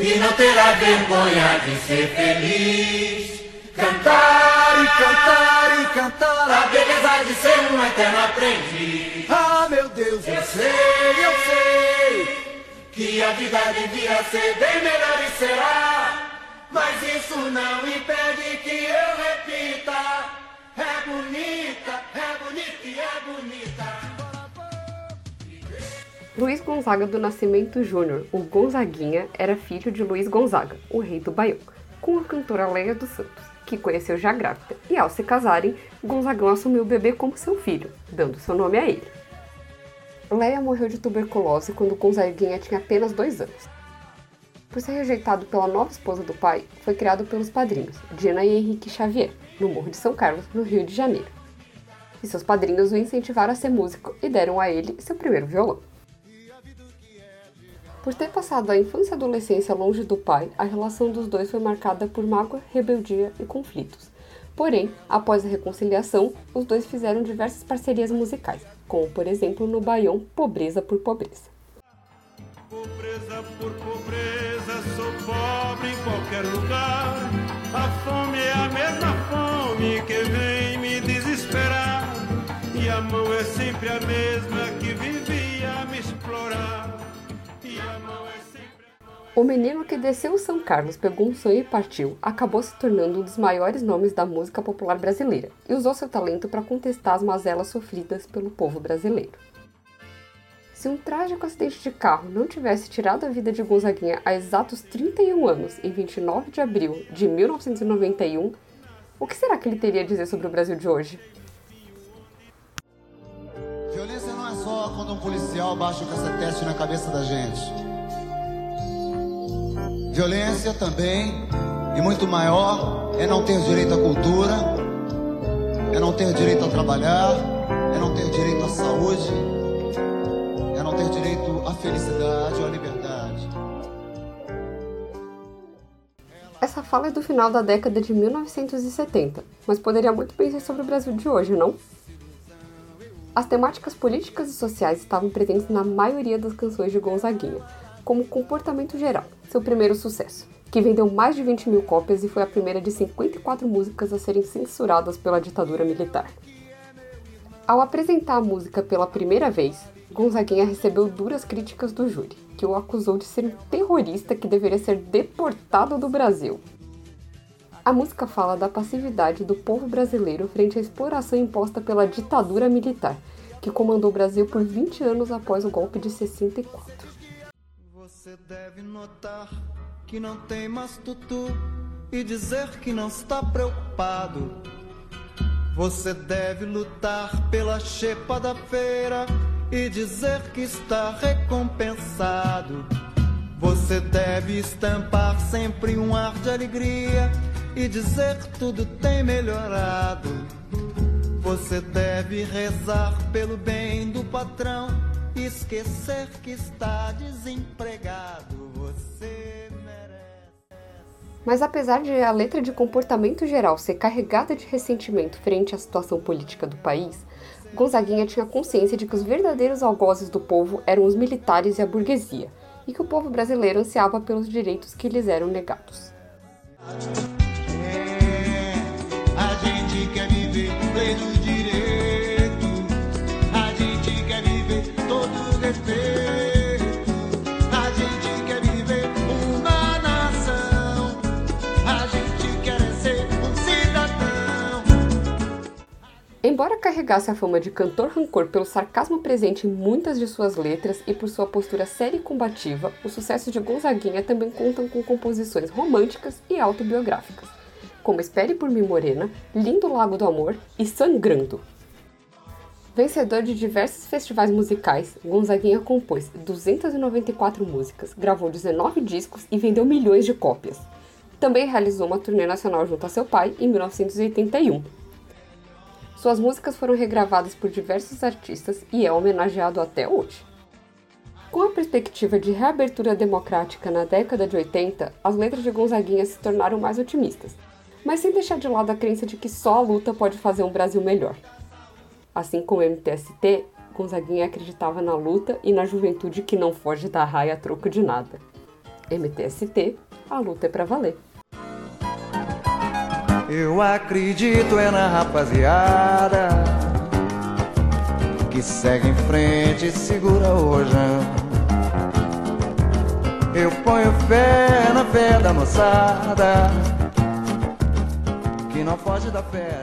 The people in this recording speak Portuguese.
E não terá vergonha de ser feliz. Cantar e cantar e cantar a beleza de ser um eterno aprendiz. Ah, meu Deus, eu sei, eu sei que a vida devia ser bem melhor e será. Mas isso não impede que eu repita. É bonita, Luiz Gonzaga do Nascimento Júnior, o Gonzaguinha, era filho de Luiz Gonzaga, o rei do Baião, com a cantora Leia dos Santos, que conheceu já grávida, e ao se casarem, Gonzagão assumiu o bebê como seu filho, dando seu nome a ele. Leia morreu de tuberculose quando Gonzaguinha tinha apenas dois anos. Por ser rejeitado pela nova esposa do pai, foi criado pelos padrinhos, Dina e Henrique Xavier, no Morro de São Carlos, no Rio de Janeiro. E seus padrinhos o incentivaram a ser músico e deram a ele seu primeiro violão. Por ter passado a infância e adolescência longe do pai, a relação dos dois foi marcada por mágoa, rebeldia e conflitos. Porém, após a reconciliação, os dois fizeram diversas parcerias musicais, como por exemplo no Baião Pobreza por Pobreza. Pobreza por pobreza, sou pobre em qualquer lugar. A fome é a mesma fome que vem me desesperar. E a mão é sempre a mesma O menino que desceu São Carlos, pegou um sonho e partiu, acabou se tornando um dos maiores nomes da música popular brasileira e usou seu talento para contestar as mazelas sofridas pelo povo brasileiro. Se um trágico acidente de carro não tivesse tirado a vida de Gonzaguinha há exatos 31 anos, em 29 de abril de 1991, o que será que ele teria a dizer sobre o Brasil de hoje? Violência não é só quando um policial baixa o cacetete na cabeça da gente. Violência também, e muito maior, é não ter direito à cultura, é não ter direito a trabalhar, é não ter direito à saúde, é não ter direito à felicidade ou à liberdade. Essa fala é do final da década de 1970, mas poderia muito bem ser sobre o Brasil de hoje, não? As temáticas políticas e sociais estavam presentes na maioria das canções de Gonzaguinha, como Comportamento Geral, seu primeiro sucesso, que vendeu mais de 20 mil cópias e foi a primeira de 54 músicas a serem censuradas pela ditadura militar. Ao apresentar a música pela primeira vez, Gonzaguinha recebeu duras críticas do júri, que o acusou de ser um terrorista que deveria ser deportado do Brasil. A música fala da passividade do povo brasileiro frente à exploração imposta pela ditadura militar, que comandou o Brasil por 20 anos após o golpe de 64. Você deve notar que não tem mais tutu e dizer que não está preocupado. Você deve lutar pela chepa da feira e dizer que está recompensado. Você deve estampar sempre um ar de alegria e dizer que tudo tem melhorado. Você deve rezar pelo bem do patrão esquecer que está desempregado. Você merece. Mas apesar de a letra de comportamento geral ser carregada de ressentimento frente à situação política do país, Gonzaguinha tinha consciência de que os verdadeiros algozes do povo eram os militares e a burguesia, e que o povo brasileiro ansiava pelos direitos que lhes eram negados. É, Embora carregasse a fama de cantor rancor pelo sarcasmo presente em muitas de suas letras e por sua postura séria e combativa, os sucessos de Gonzaguinha também contam com composições românticas e autobiográficas, como Espere por mim Morena, Lindo Lago do Amor e Sangrando. Vencedor de diversos festivais musicais, Gonzaguinha compôs 294 músicas, gravou 19 discos e vendeu milhões de cópias. Também realizou uma turnê nacional junto a seu pai em 1981, suas músicas foram regravadas por diversos artistas e é homenageado até hoje. Com a perspectiva de reabertura democrática na década de 80, as letras de Gonzaguinha se tornaram mais otimistas, mas sem deixar de lado a crença de que só a luta pode fazer um Brasil melhor. Assim como o MTST, Gonzaguinha acreditava na luta e na juventude que não foge da raia a troco de nada. MTST, a luta é pra valer. Eu acredito é na rapaziada que segue em frente e segura o rojão. Eu ponho fé na fé da moçada que não foge da fé.